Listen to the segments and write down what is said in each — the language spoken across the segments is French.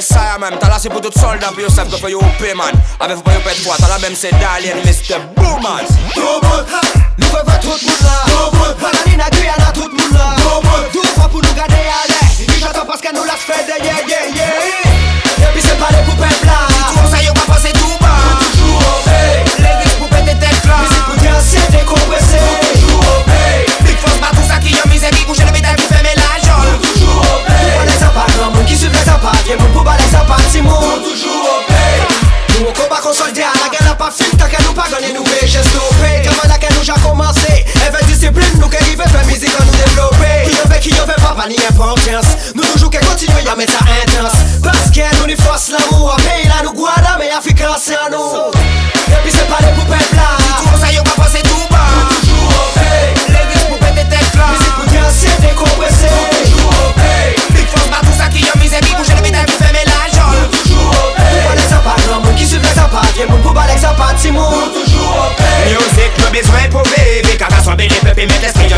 Messiah men, tala se pou tout soldan pou yo sef Gwa pou yo oupe man, ave pou pou yo pet fwa Tala men se Dalian, Mr. Booman Dobot, nou ve ve tout moun la Dobot, ananina Guyana tout moun la Dobot, dout fwa pou nou gade ale I jato paske nou las fede, yeah, yeah, yeah Epi se pale pou pepla Tou sa yo pa pase tou ba Nou toujou obe, le gris pou pete tet la Misi pou dianse dekomprese Nou toujou obe, big fos pa tout sa ki yo mizeri Bouche le mizeri zapadł Jemu Nous combat la pas nous pas la discipline nous qu'elle arrive fait nous développer. Qui avait qui avait pas ni importance, nous toujours continue à mettre intense. Parce qu'elle nous nous force l'amour, là nous guarda mais africain c'est à nous. Et puis c'est pas là, tout ça y'a pas passé tout bas. Nous toujours au pays, les des têtes Musique pour danser, décompresser, nous toujours au pays force, pas ça qui mis bouger le vous fermez la. Toujours au paix. Pas les non, qui suis très sympa, qui est mon les sympas, si mon. Toujours au paix. Le besoin pour vivre, car à soi, les peuples, mettre l'esprit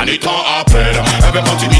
fles Nou pa ni tan apel Ebe kontinu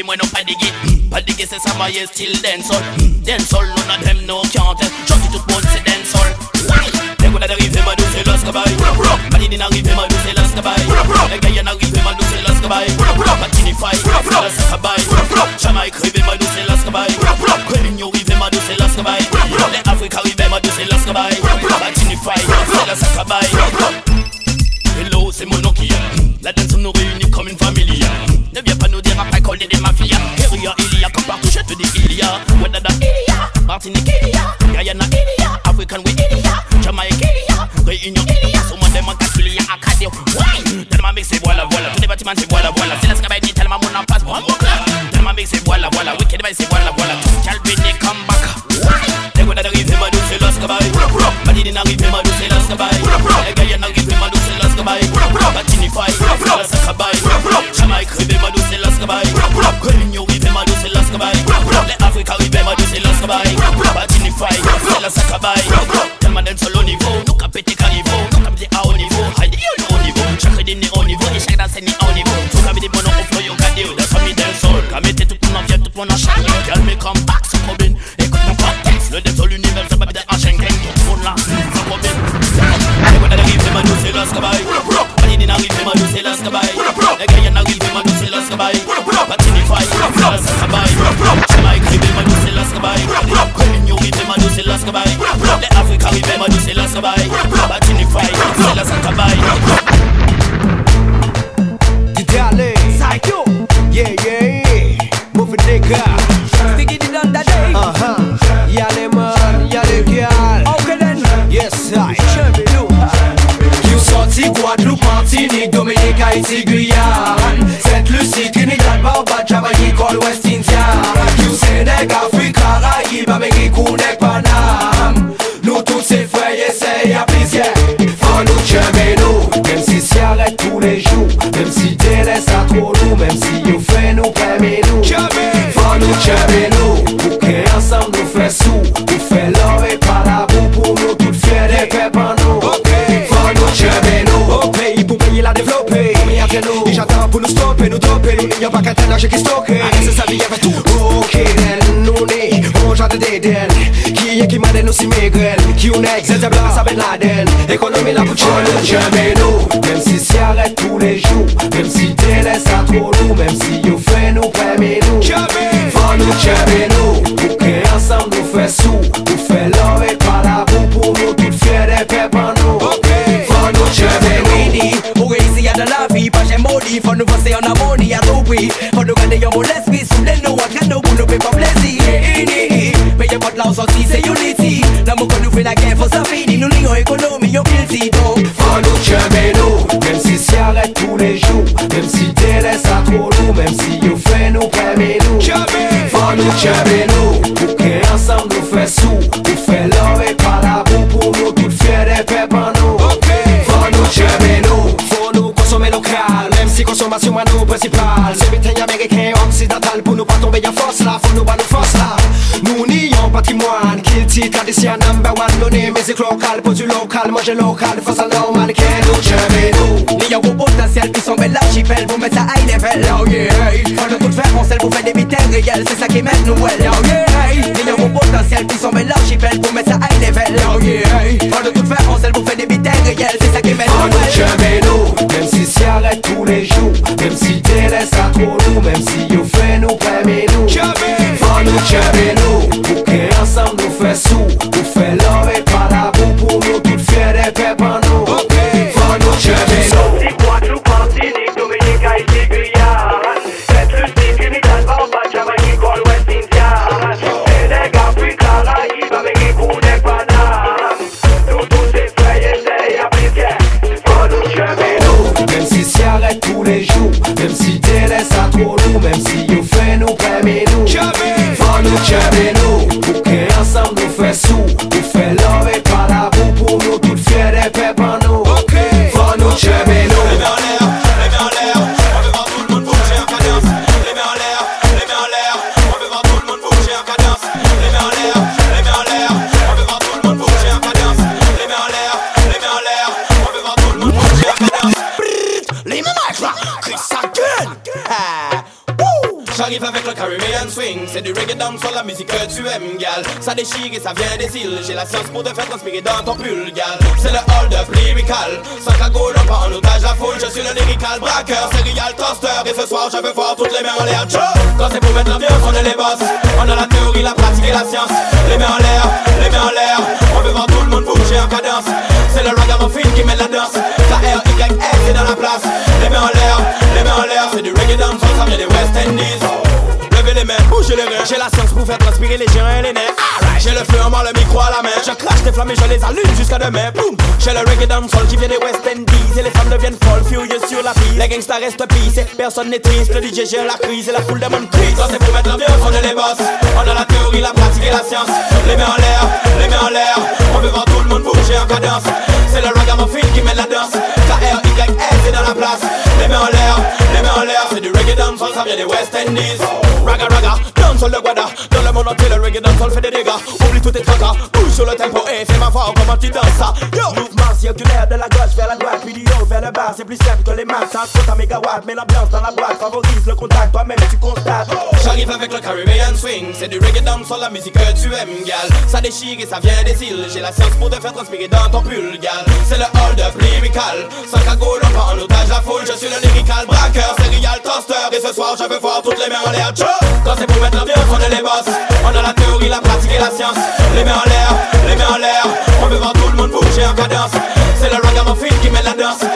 membres, pas la cadée, moi non pas des guides Pas des guides, c'est ça, maille, still dancehall Dancehall, none of them, no can't tell Junkie tout le monde, c'est dancehall Les gars d'arriver, ma douce, c'est l'oscabaye Badini n'arrive, ma douce, c'est l'oscabaye Les gars y'en arrive, ma douce, c'est l'oscabaye Batinify, c'est la sacabaye Jamaïque, rive, ma douce, c'est l'oscabaye Réunion, rive, ma douce, c'est l'oscabaye Les Africains, rive, ma douce, c'est l'oscabaye Batinify, c'est la sacabaye nèg, zè zè blan sa ben laden Ekonomi la pou challenge, jèmè nou Mèm si si arèt pou lè jou Mèm si te lè sa tro nou Mèm si yo fè nou premè nou Fè nou chèmè nou Pou kè ansam nou fè sou Pou fè lor et pa la pou Pou nou tout fè de pè pan nou Fè nou chèmè nou Ou reisi yè de la vi, pa jè modi Fè nou vansè yon amoni a loupi Fè nou gade yon moun espri Soule nou akre nou pou nou pè pa plezi Mè yè pot la ou sa Dido Follow cheme nou Mem si s'yaret pou le jou Mem si dele sa tro nou Mem si yo fe nou preme nou Follow cheme nou Pou ke ansam nou fe sou Ou fe love pa la bou Pou nou tout fye de pepan nou Follow cheme nou Fon nou konsome lokal Mem si konsomasyon man nou presipal Se biten Ameriken oksidatal Pou nou pa tombe ya fos la Fon nou ba nou fos la Nou ni yon patrimoine Kilti tradisyon number one Nou ni mizik lokal Pour du local Manger local Faut ça normal Que nous jamais nous Il y a un gros potentiel qui sont belles l'archipel pour mettre ça high level. Oh yeah, faut de toute faire on pour faire des vitesses réelles, c'est ça qui met nous. La musique que tu aimes, gal. Ça déchire et ça vient des îles. J'ai la science pour te faire transpirer dans ton pull, gal. C'est le hold up lyrical. Sans cagoule, on pas en otage la foule. Je suis le lyrical braqueur, serial toaster. Et ce soir, je veux voir toutes les mains en l'air. Quand c'est pour mettre l'ambiance, on est les boss. On a la théorie, la pratique et la science. Les mains en l'air, les mains en l'air. On veut voir tout le monde bouger en cadence. C'est le ragamuffin qui met la danse. K-R-Y-S, c'est dans la place. Les mains en l'air, les mains en l'air. C'est du reggae down, ça vient des West Indies. J'ai la science pour faire transpirer les gens et les nerfs. J'ai le feu en main, le micro à la main. Je crache des flammes et je les allume jusqu'à demain. Boum. J'ai le reggae dancehall qui vient des West Indies. Et les femmes deviennent folles, furieuses sur la piste. Les gangsters restent pissés, personne n'est triste. Le DJ gère la crise et la foule demande crise. Quand c'est pour mettre l'ambiance, on est les boss. On a la théorie, la pratique et la science. Les mains en l'air, les mains en l'air. On veut voir tout le monde bouger en cadence. C'est le ragamuffin qui met la danse. K-R-Y-S, c'est dans la place. Les mains en l'air, les mains en l'air. C'est du reggae dancehall, ça vient des West Indies. Raga raga, dancehall de Guada. Dans le monde le reggae dancehall fait des dégâts. Oublie tout tes tracas, bouge sur le tempo et fais-moi voir comment tu danses ça. Yo! Mouvement circulaire de la gauche vers la droite, puis du haut vers le bas, c'est plus simple que les maths, ça compte en mégawatts, mais l'ambiance dans la boîte favorise le contact, toi-même tu constates. J'arrive avec le Caribbean swing, c'est du reggae dancehall, la musique que tu aimes, gal. Ça déchire et ça vient des îles, j'ai la science pour te faire transpirer dans ton pull, gal. C'est le hold up lyrical, sans cagoule, on prend en otage la foule, je suis le lyrical braqueur, serial toaster, et ce soir je veux voir toutes les mains en l'air. Quand c'est pour mettre l'ambiance, on est les boss, on a la théorie, la pratique et la science. Les mains en l'air, les mains en l'air, on veut voir tout le monde bouger en cadence. C'est le ragamuffin qui met la danse,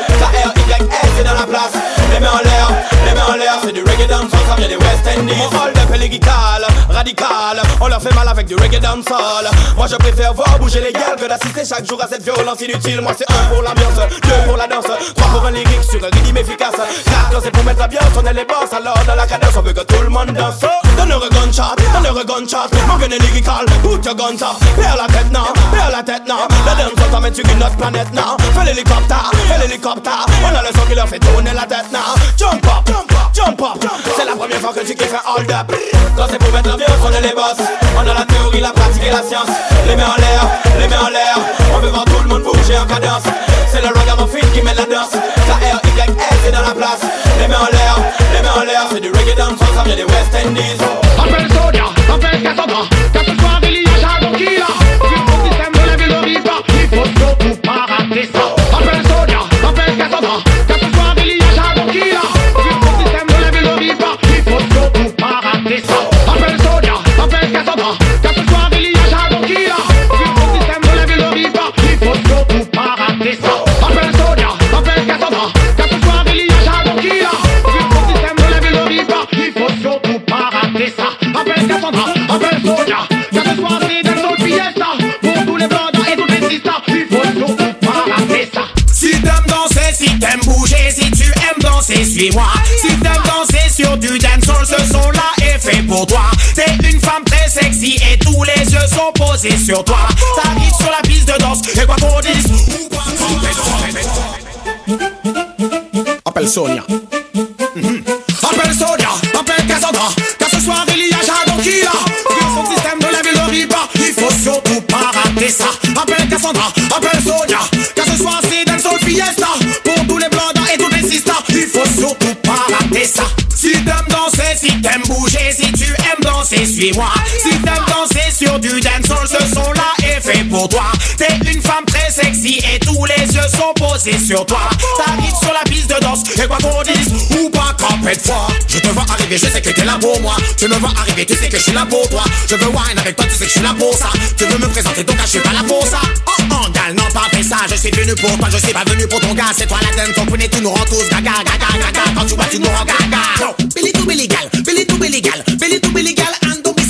C'est dans la place. Les mains en l'air, les mains en l'air, c'est du reggae dancehall, ça vient des West Indies. Mon hold up est lyrical, radical, on leur fait mal avec du reggae dancehall. Moi je préfère voir bouger les gars que d'assister chaque jour à cette violence inutile. Moi c'est un pour l'ambiance, deux pour la danse, trois pour un lyrique sur un rythme efficace. Quatre c'est pour mettre l'ambiance, on est les boss, alors dans la cadence on veut que tout le monde danse. Donne-leur un gunshot, donne-leur un gunshot, mon gun est lyrical, put your guns up. Perds la tête non, perds la tête non, la danse on t'emmène sur une autre planète non. Fais l'hélicoptère, fais l'hélicoptère, a le son qui leur fait tourner la tête non. Jump up, jump up, jump up, c'est la première fois que tu kiffes un hold up. Quand c'est pour mettre l'ambiance, on est les boss, on a la théorie, la pratique et la science. Les mains en l'air, les mains en l'air, on veut voir tout le monde bouger en cadence. Suis-moi. Si t'aimes danser sur du dancehall, ce son-là est fait pour toi. T'es une femme très sexy et tous les yeux sont posés sur toi. T'arrives sur la piste de danse et quoi qu'on dise, Appelle Sonia. Appelle Sonia, appelle Cassandra, car ce soir il y a. Vu son système de la ville de Riba, il faut surtout pas rater ça. Appelle Cassandra, appelle Sonia, suis-moi. Si t'aimes danser sur du dancehall, ce son-là est fait pour toi. T'es une femme très sexy et tous les yeux sont posés sur toi. T'arrives sur la piste de danse et quoi qu'on dise, ou pas camper de foi. Je te vois arriver, je sais que t'es là pour moi. Tu me vois arriver, tu sais que je suis là pour toi. Je veux wine avec toi, tu sais que je suis là pour ça. Tu veux me présenter, donc je suis pas là pour ça. Oh, oh, gal, non, pas fait ça. Je suis venu pour toi, je suis pas venu pour ton gars. C'est toi la dame, ton connais, tu nous rends tous gaga, gaga, gaga. Quand tu vois, tu nous rends gaga. Yo, Billy to Billy gal, Billy to Billy gal, Billy to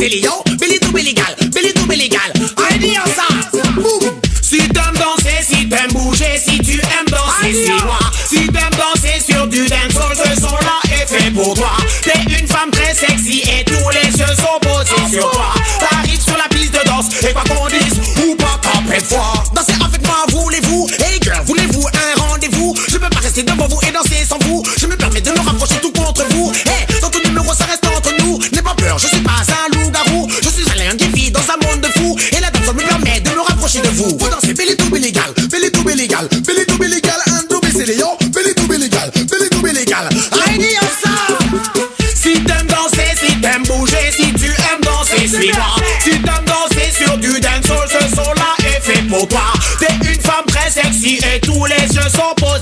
Billy yo. Billy to Billy gal, Billy to Billy gal. Dis ça. Boum. Si t'aimes danser, si t'aimes bouger, si tu aimes danser, suis-moi. Si t'aimes danser sur du dancehall, ce son-là est fait pour toi. T'es une femme très sexy et tous les yeux sont posés sur toi. T'arrives sur la piste de danse et quoi qu'on dise, ou pas de foi. Dansez avec moi, voulez-vous? Hey girl, voulez-vous un rendez-vous? Je peux pas rester devant vous et danser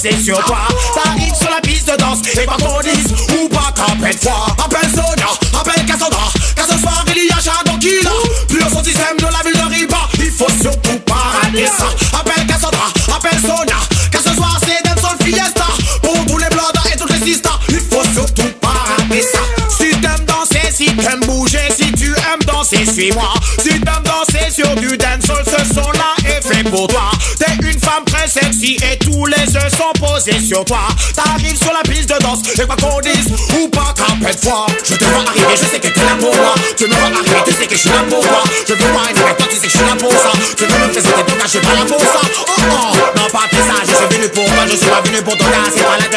posés sur toi. T'arrives sur la piste de danse et quoi qu'on dise ou pas qu'appelle toi. Appelle Sonia, appelle Cassandra. Car ce soir il y a Shadow Killer. Plus son système de la ville de Riba, il faut surtout pas rater ça. Appelle Cassandra, appelle Sonia. Car ce soir c'est dancehall fiesta. Pour tous les blogs et toutes les sisters, il faut surtout pas rater ça. Si t'aimes danser, si t'aimes bouger, si tu aimes danser, suis-moi. Posés sur toi. T'arrives sur la piste de danse et quoi qu'on dise ou pas qu'appelle fois. Je te vois arriver, je sais que t'es là pour moi. Tu me vois arriver, tu sais que je suis là pour toi. Je veux wine avec toi, tu sais que je suis là pour ça. Tu veux me présenter gars, je suis pas là pour ça. Oh oh, non pas que ça, je suis venu pour toi, je suis pas venu pour ton gars. C'est pas la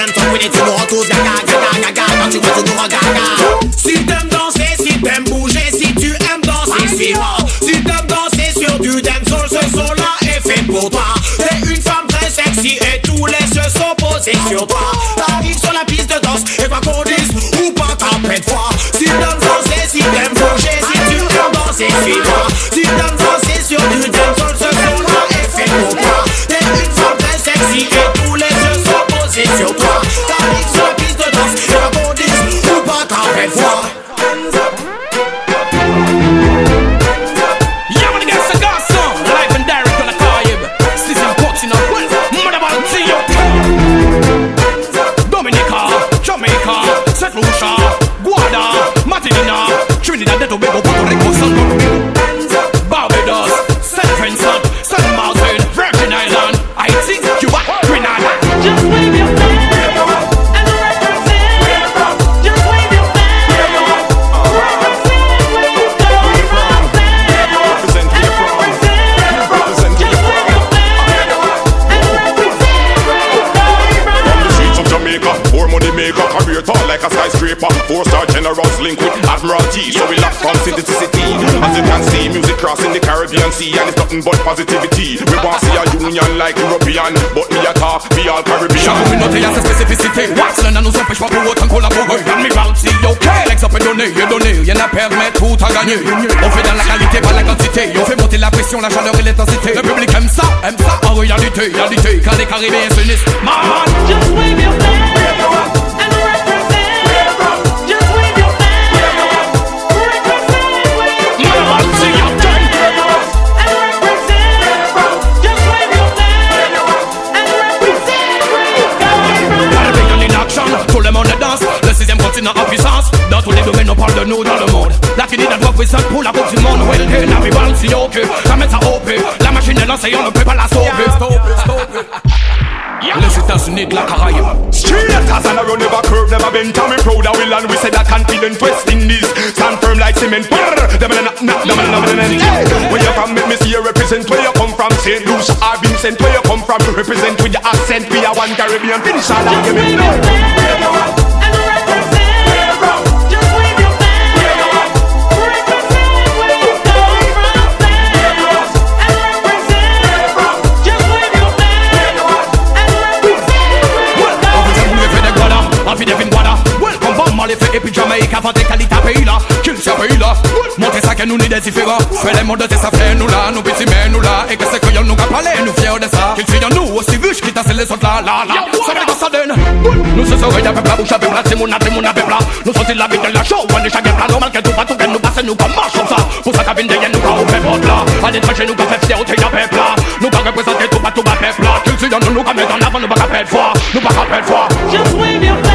star generals link with Admiralty, so we lock from city to city. As you can see, music crossing the Caribbean Sea, and it's nothing but positivity. We want to see a union like European, but me a talk, we all Caribbean. Chaque communauté a sa spécificité Wax ne nous empêche pas pour autant collaborer Dans mes bounty, ok Legs L'exemple est donné, est donné Rien à perdre mais tout à gagner On fait dans la qualité, pas la quantité On fait monter la pression, la chaleur et l'intensité Le public aime ça, aime ça. En réalité, réalité Quand les Caribéens s'unissent Man, just wave your flag Le sixième continent en puissance Dans tous les domaines on parle de nous dans le monde La Trinidad représente pour la coupe du monde Well then, everyone see ok Ça met ça OP La machine est lancée, on ne peut pas la stopper Les États-Unis de la Caraïbe Straight as and I run never curve, never bend. Tell me proud, I will and we say that confident West Indies stand firm like cement. Them a knock, knock, them a knock, them a. Hey, where you from? Make me see you represent. Where you come from? St. Lucia or Vincent. Where you come from? Represent with your accent. We are one Caribbean. Finish all that, give me Qu'il se pays là Montrer ça que nous ni différents. Fais les mondes de fait nous là Nous petits mais nous là. Et que c'est que y'en nous qu'à parler Nous fiers de tassent les autres là là là. Ça fait que ça donne. Nous ce soir y'a peuple là Bouche à peuple là C'est mon âme, c'est mon âme peuple là Nous sommes la vie de la show est chaque plat Normal que tout va tout Nous passe nous comme marche comme ça. Pour ça cabine de nous quand on fait votre là. Allez chez nous quand fait fier Au t'es peuple là. Nous pas représenter tout pas tout va peuple là. Qu'il suit nous nous qu'à mettre en avant Nous pas qu'à perdre foi. Nous pas qu'à perdre foi. Just wave your flag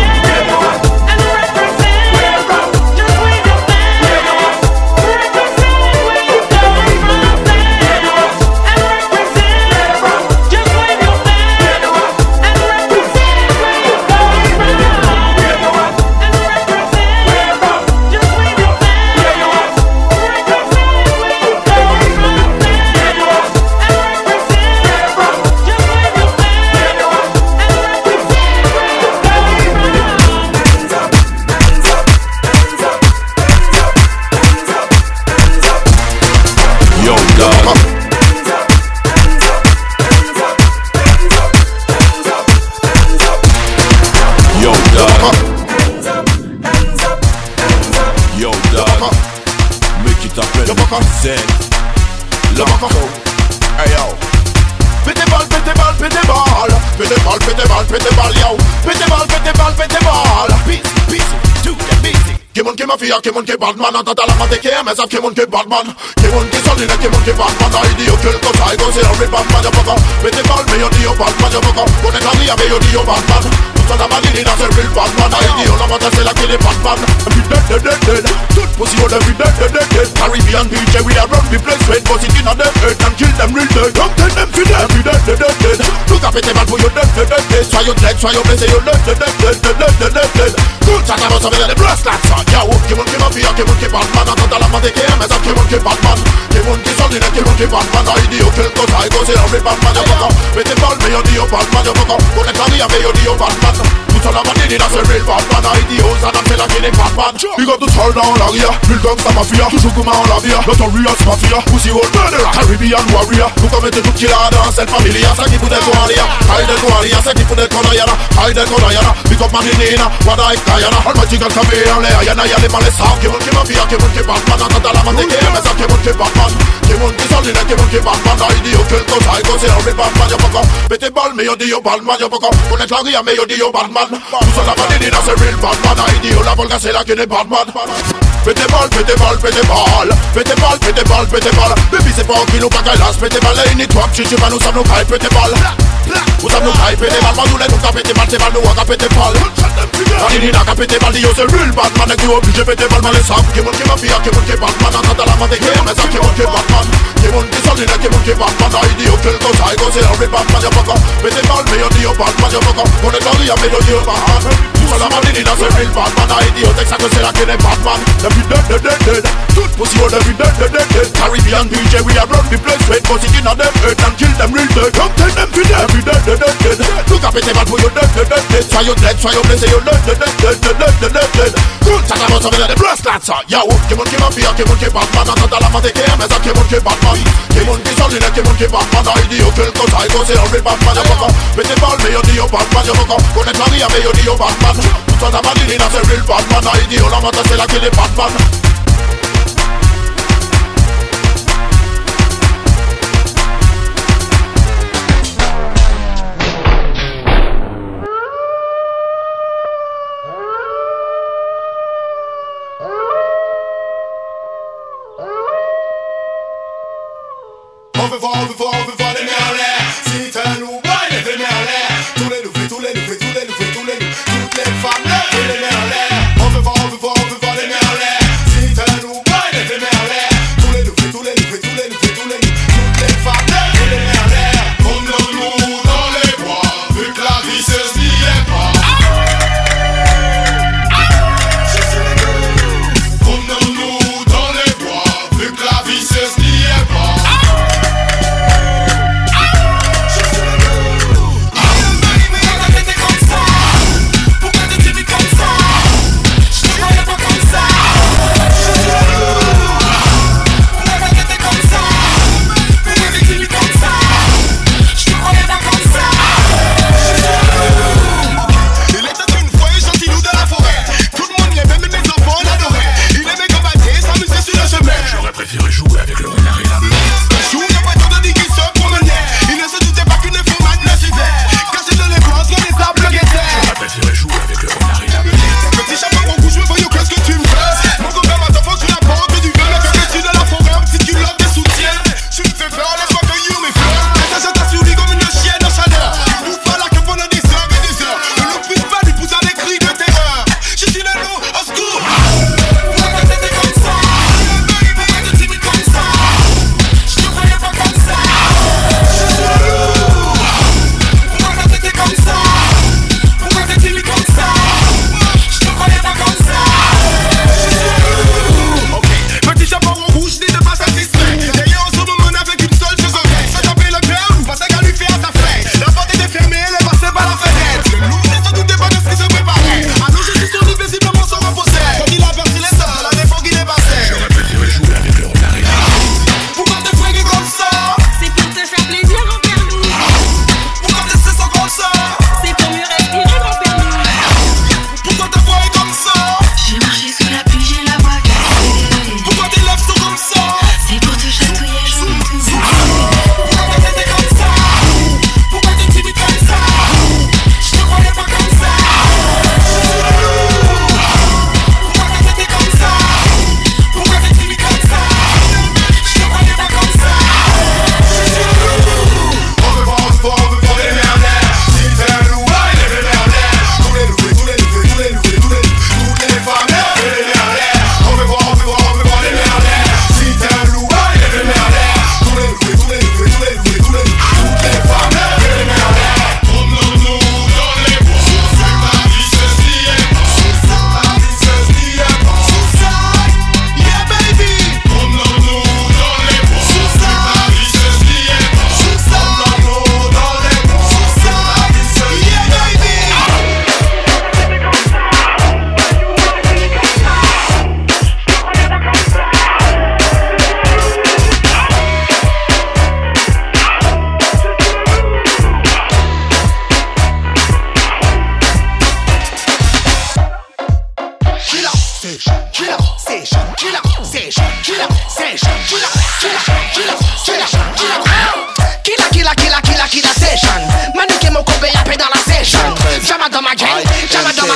Sa kimon ki badman Anta talama te kiyemez Av kimon ki badman Kimon ki solide Kimon ki badman Da idi yok kül kotay Gozi avri bam We are run the place When boss it in on them head and kill them real dead Don't tell them fi dead, fi dead, dead, dead, dead Look up at them and put your dead, dead, dead, dead Try your dead, try your bless, say your dead, dead, dead, dead, dead, dead, dead, dead, Good chat about some of the brass lads Yeah, whoop, give on, give on, fear, give on, give on Man, I of my take I thought give on, give on, man. Give on, give on, give on, on, man. I idiot, kill, cause I go say, I'll rip on, man, you fucker With the ball, me, you're the up, man, you fucker go the carry, I'm me, you're the up, man. Son of a nigga that's a real bad man I the I'm still a killing man You got to turn down la ria Real gangsta mafia Toujours comme en la via Notorious mafia Pussy old murderer Caribbean warrior. Nous commettez tout killer dans cette famille Ça qui fout des koalia Aïe des koalia Ça qui fout des konayana Aïe des konayana Big up man Wada ik kayana Almighty God come here Le ayana yale male sa Kevon ki mafia Kevon ki bad man Atata la mante kere Mesa Kevon ki bad man Kevon ki solina Kevon ki I the hotel C'est un real man me yo di yo bad man la ria me yo di yo man. Batman Tout ça la validine, c'est real Batman Idiot, la volga, c'est la qui n'est Batman fais tes balles, fais tes balles, fais tes balles, fais tes balles, fais tes balles, fais tes balles. Baby, c'est pas un kilo, pas galas, fais tes balles, et ni toi, tu vas nous savons caille, fais tes balles. Nous savons caille, fais tes balles, pas nous les nous pété mal, tes balles, nous a pété mal. Alini n'a qu'à pété yo, c'est l'huile, Batman, et qui obligé pété mal, mais m'a fille, qui monte qui Batman, en tant la main des guerres, mais ça qui monte qui Batman, qui monte qui saline, qui monte qui Batman, a idiot, quel gosse, a gosse, et on fait Batman, y'a pas quoi. Fais tes balles, Man, y'a dit, y'a Batman, y'a pas quoi. On est dans l'île, y'a mélodie, y'a Batman. Tout ça, la main, il a ce film, Batman, a idiot, c'est ça que c'est là qu'elle be dead, dead, dead, dead. Good pussy wanna dead, dead, dead, dead. Caribbean DJ, we are run the place straight, pussy in a dead head and kill them real dead. Come take them to dead, be dead, dead, dead, dead. Look up at them and put your dead, dead, dead, dead. Try your dead, try your place, say your dead, dead, dead, dead, dead, dead, dead, dead, dead. Good time about some of the breast cancer. Yo, kimon kimon pia, kimon kimon mana, tata la mate ke meza, kimon kimon man. Kimon kisolina, kimon kimon mana, idio kelko taiko se horrible Batman, yo fucker. Pete ball me yo dio Batman, yo fucker. Con el tragia me yo dio Batman. Tutta la madrina se real Batman. foda. Volve, volve, volve, volve.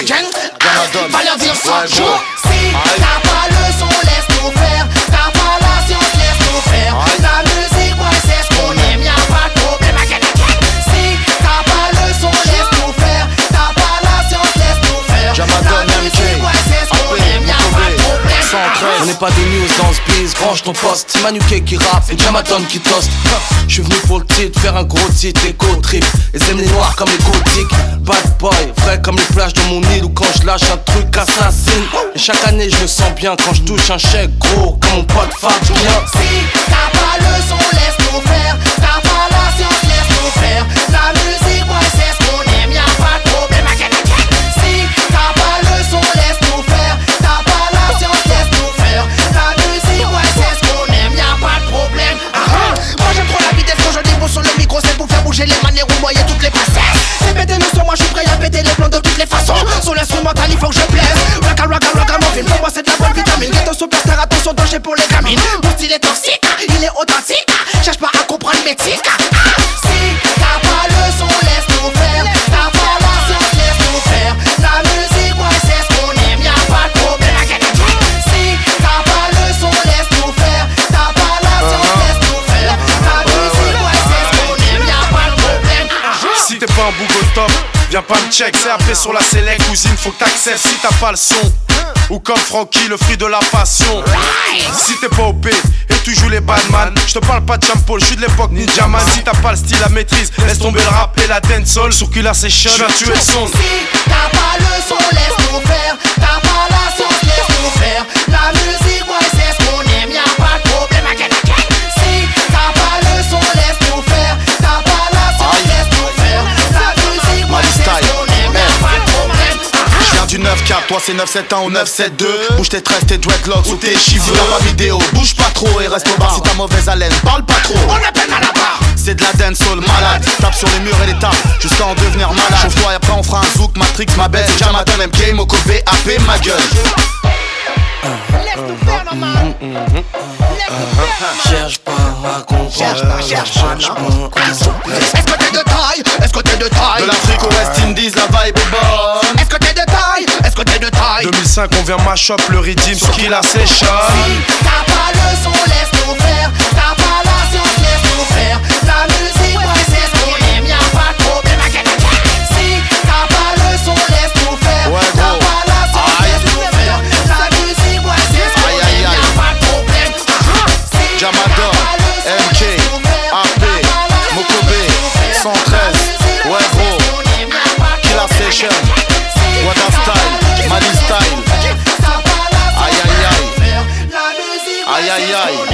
Jamais dans ma gang. Va leur branche ton poste. C'est Manuké qui rappe et Jamaton qui toast. Je suis venu pour le titre, faire un gros titre Éco trip, et aiment les noirs comme les gothiques. Bad boy, frais comme les plages de mon île Ou quand je lâche un truc assassine. Et chaque année je me sens bien quand je touche un chèque gros Comme mon pote Fabien Si t'as pas le son, laisse-nous faire. T'as pas la science, laisse-nous faire. La musique, ouais, c'est ce qu'on aime, y'a pas de sur le c'est pour faire bouger les manières ou moyer toutes les princesses. Répétez le son, moi je suis prêt à péter les plans de toutes les façons. Sur l'instrumental, il faut que je plaise. Film, pour moi c'est de bonne vitamine. Danger pour les gamines. Est check. C'est après sur la select, cousine, faut que t'accèdes. Si t'as pas le son, ou comme Frankie, le fruit de la passion. Si t'es pas OP et tu joues les badman, je te parle pas de Champol, je suis de l'époque Ninja Man. Si t'as pas le style, la maîtrise, laisse tomber le rap et la dancehall. Sur Killer Session, je viens tuer le son. Si t'as pas le son, laisse-nous faire. T'as pas la science, laisse-nous faire. La musique, ouais, c'est ce qu'on aime, y'a pas de problème. Du 9-4, toi c'est 971 ou 972 Bouge tes tresses, tes dreadlocks ou tes cheveux. dans ma vidéo Bouge pas trop et reste au bar. Si t'as mauvaise haleine, parle pas trop. On appelle à la barre. C'est de la dancehall malade. Tape sur les murs et les tables Jusqu'à en devenir malade. Chauffe-toi et après on fera un zouk Matrix, ma belle. C'est Jamaton, MK, Moko, AP, ma gueule Cherche pas à comprendre Cherche pas, cherche pas, non. Est-ce que t'es de taille? Est-ce que t'es de De taille l'Afrique au West Indies, la vibe est bonne Est-ce que t'es de taille? Est-ce que t'es de taille? 2005, on vient mash up le rythme sur Killer Session. T'as pas le son, laisse-nous faire. T'as pas la science, laisse-nous faire. La musique, ouais, c'est ce qu'on aime, y'a pas de problème. Si t'as pas le son, laisse-nous faire. Ouais, gros. Michelle. What a style, Mali style. Aïe aïe aïe. Aïe aïe aïe.